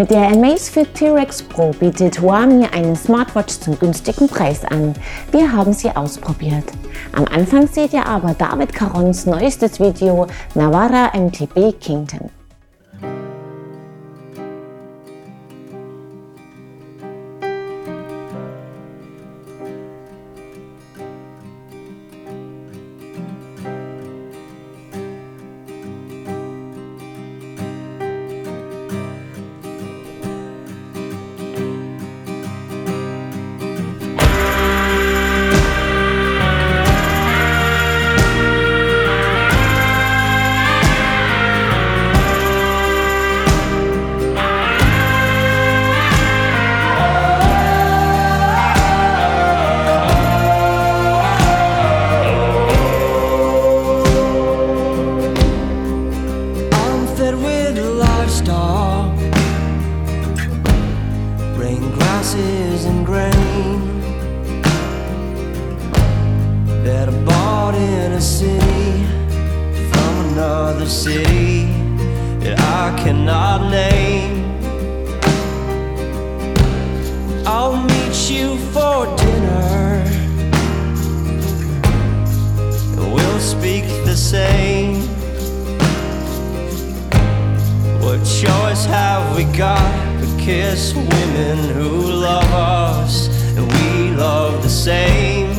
Mit der Amazfit T-Rex Pro bietet Huami eine Smartwatch zum günstigen Preis an. Wir haben sie ausprobiert. Am Anfang seht ihr aber David Carons neuestes Video Navara MTB Kingdom. Glasses and grain that are bought in a city from another city that I cannot name. I'll meet you for dinner we'll speak the same. What choice have we got? To kiss women who love us, and we love the same.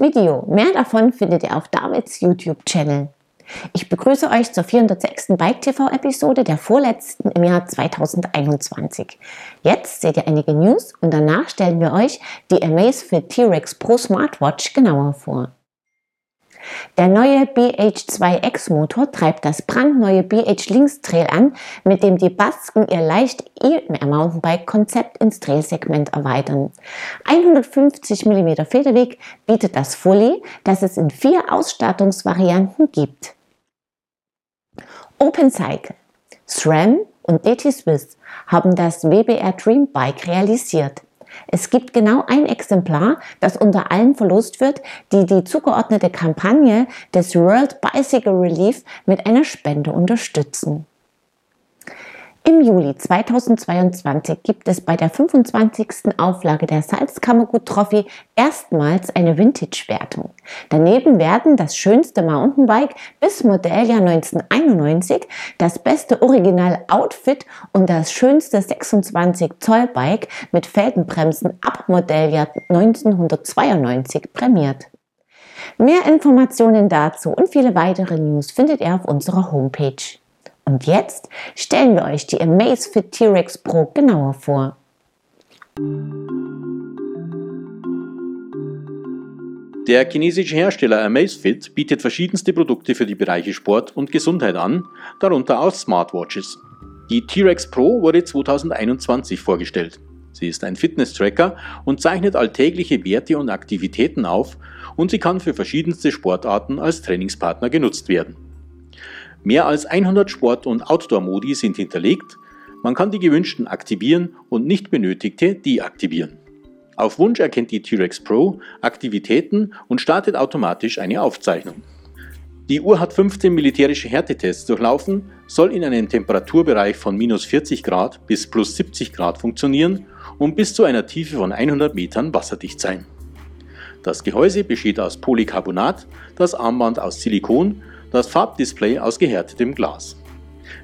Video. Mehr davon findet ihr auf Davids YouTube-Channel. Ich begrüße euch zur 406. Bike TV Episode, der vorletzten im Jahr 2021. Jetzt seht ihr einige News und danach stellen wir euch die Amazfit T-Rex Pro Smartwatch genauer vor. Der neue BH2X Motor treibt das brandneue BH Links Trail an, mit dem die Basken ihr leicht E-Mountainbike Konzept ins Trailsegment erweitern. 150 mm Federweg bietet das Fully, das es in vier Ausstattungsvarianten gibt. OpenCycle, SRAM und DT Swiss haben das WBR Dream Bike realisiert. Es gibt genau ein Exemplar, das unter allen verlost wird, die die zugeordnete Kampagne des World Bicycle Relief mit einer Spende unterstützen. Im Juli 2022 gibt es bei der 25. Auflage der Salzkammergut Trophy erstmals eine Vintage-Wertung. Daneben werden das schönste Mountainbike bis Modelljahr 1991, das beste Original-Outfit und das schönste 26 Zoll Bike mit Felgenbremsen ab Modelljahr 1992 prämiert. Mehr Informationen dazu und viele weitere News findet ihr auf unserer Homepage. Und jetzt stellen wir euch die Amazfit T-Rex Pro genauer vor. Der chinesische Hersteller Amazfit bietet verschiedenste Produkte für die Bereiche Sport und Gesundheit an, darunter auch Smartwatches. Die T-Rex Pro wurde 2021 vorgestellt. Sie ist ein Fitness-Tracker und zeichnet alltägliche Werte und Aktivitäten auf und sie kann für verschiedenste Sportarten als Trainingspartner genutzt werden. Mehr als 100 Sport- und Outdoor-Modi sind hinterlegt. Man kann die gewünschten aktivieren und nicht benötigte deaktivieren. Auf Wunsch erkennt die T-Rex Pro Aktivitäten und startet automatisch eine Aufzeichnung. Die Uhr hat 15 militärische Härtetests durchlaufen, soll in einem Temperaturbereich von minus 40 Grad bis plus 70 Grad funktionieren und bis zu einer Tiefe von 100 Metern wasserdicht sein. Das Gehäuse besteht aus Polycarbonat, das Armband aus Silikon das Farbdisplay aus gehärtetem Glas.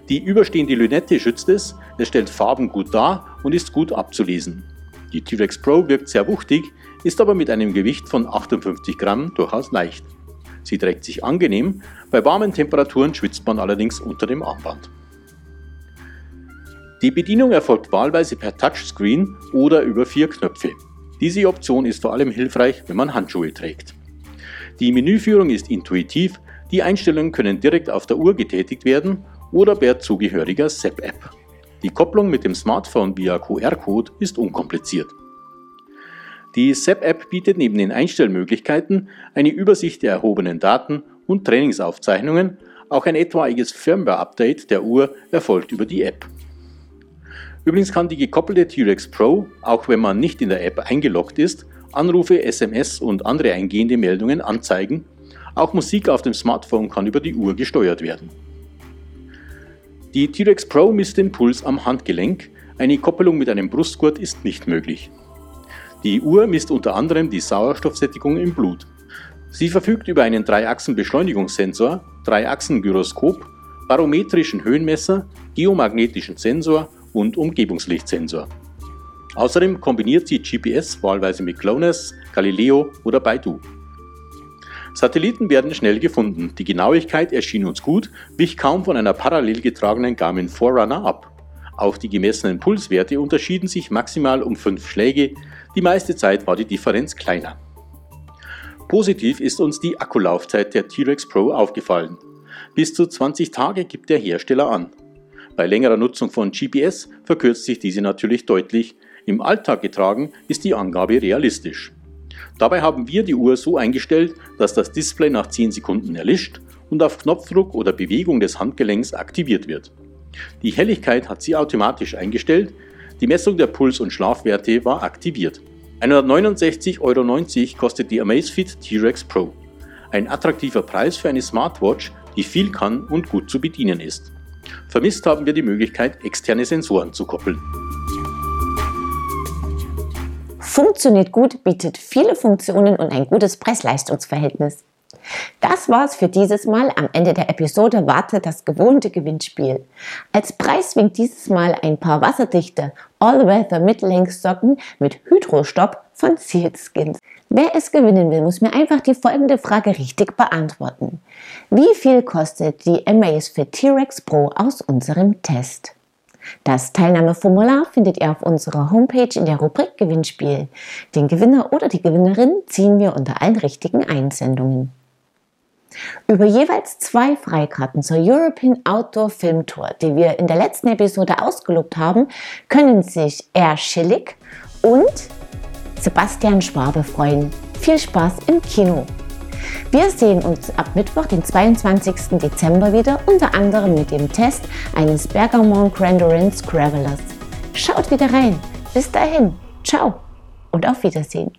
Die überstehende Lünette schützt es, es stellt Farben gut dar und ist gut abzulesen. Die T-Rex Pro wirkt sehr wuchtig, ist aber mit einem Gewicht von 58 Gramm durchaus leicht. Sie trägt sich angenehm, bei warmen Temperaturen schwitzt man allerdings unter dem Armband. Die Bedienung erfolgt wahlweise per Touchscreen oder über vier Knöpfe. Diese Option ist vor allem hilfreich, wenn man Handschuhe trägt. Die Menüführung ist intuitiv die Einstellungen können direkt auf der Uhr getätigt werden oder per zugehöriger SEP-App. Die Kopplung mit dem Smartphone via QR-Code ist unkompliziert. Die SEP-App bietet neben den Einstellmöglichkeiten eine Übersicht der erhobenen Daten und Trainingsaufzeichnungen. Auch ein etwaiges Firmware-Update der Uhr erfolgt über die App. Übrigens kann die gekoppelte T-Rex Pro, auch wenn man nicht in der App eingeloggt ist, Anrufe, SMS und andere eingehende Meldungen anzeigen auch Musik auf dem Smartphone kann über die Uhr gesteuert werden. Die T-Rex Pro misst den Puls am Handgelenk, eine Koppelung mit einem Brustgurt ist nicht möglich. Die Uhr misst unter anderem die Sauerstoffsättigung im Blut. Sie verfügt über einen Dreiachsen-Beschleunigungssensor, Dreiachsen-Gyroskop, barometrischen Höhenmesser, geomagnetischen Sensor und Umgebungslichtsensor. Außerdem kombiniert sie GPS wahlweise mit GLONASS, Galileo oder Baidu. Satelliten werden schnell gefunden. Die Genauigkeit erschien uns gut, wich kaum von einer parallel getragenen Garmin Forerunner ab. Auch die gemessenen Pulswerte unterschieden sich maximal um 5 Schläge, die meiste Zeit war die Differenz kleiner. Positiv ist uns die Akkulaufzeit der T-Rex Pro aufgefallen. Bis zu 20 Tage gibt der Hersteller an. Bei längerer Nutzung von GPS verkürzt sich diese natürlich deutlich, im Alltag getragen ist die Angabe realistisch. Dabei haben wir die Uhr so eingestellt, dass das Display nach 10 Sekunden erlischt und auf Knopfdruck oder Bewegung des Handgelenks aktiviert wird. Die Helligkeit hat sie automatisch eingestellt, die Messung der Puls- und Schlafwerte war aktiviert. 169,90 Euro kostet die Amazfit T-Rex Pro. Ein attraktiver Preis für eine Smartwatch, die viel kann und gut zu bedienen ist. Vermisst haben wir die Möglichkeit, externe Sensoren zu koppeln funktioniert gut, bietet viele Funktionen und ein gutes Preis-Leistungs-Verhältnis. Das war's für dieses Mal. Am Ende der Episode wartet das gewohnte Gewinnspiel. Als Preis winkt dieses Mal ein paar wasserdichte All-Weather Mittellängssocken mit Hydrostopp von Sealskins. Wer es gewinnen will, muss mir einfach die folgende Frage richtig beantworten. Wie viel kostet die Amazfit T-Rex Pro aus unserem Test? Das Teilnahmeformular findet ihr auf unserer Homepage in der Rubrik Gewinnspiel. Den Gewinner oder die Gewinnerin ziehen wir unter allen richtigen Einsendungen. Über jeweils zwei Freikarten zur European Outdoor Film Tour, die wir in der letzten Episode ausgelobt haben, können sich R. Schillig und Sebastian Schwabe freuen. Viel Spaß im Kino! Wir sehen uns ab Mittwoch, den 22. Dezember wieder, unter anderem mit dem Test eines Bergamont Grandorance Gravelers. Schaut wieder rein. Bis dahin. Ciao und auf Wiedersehen.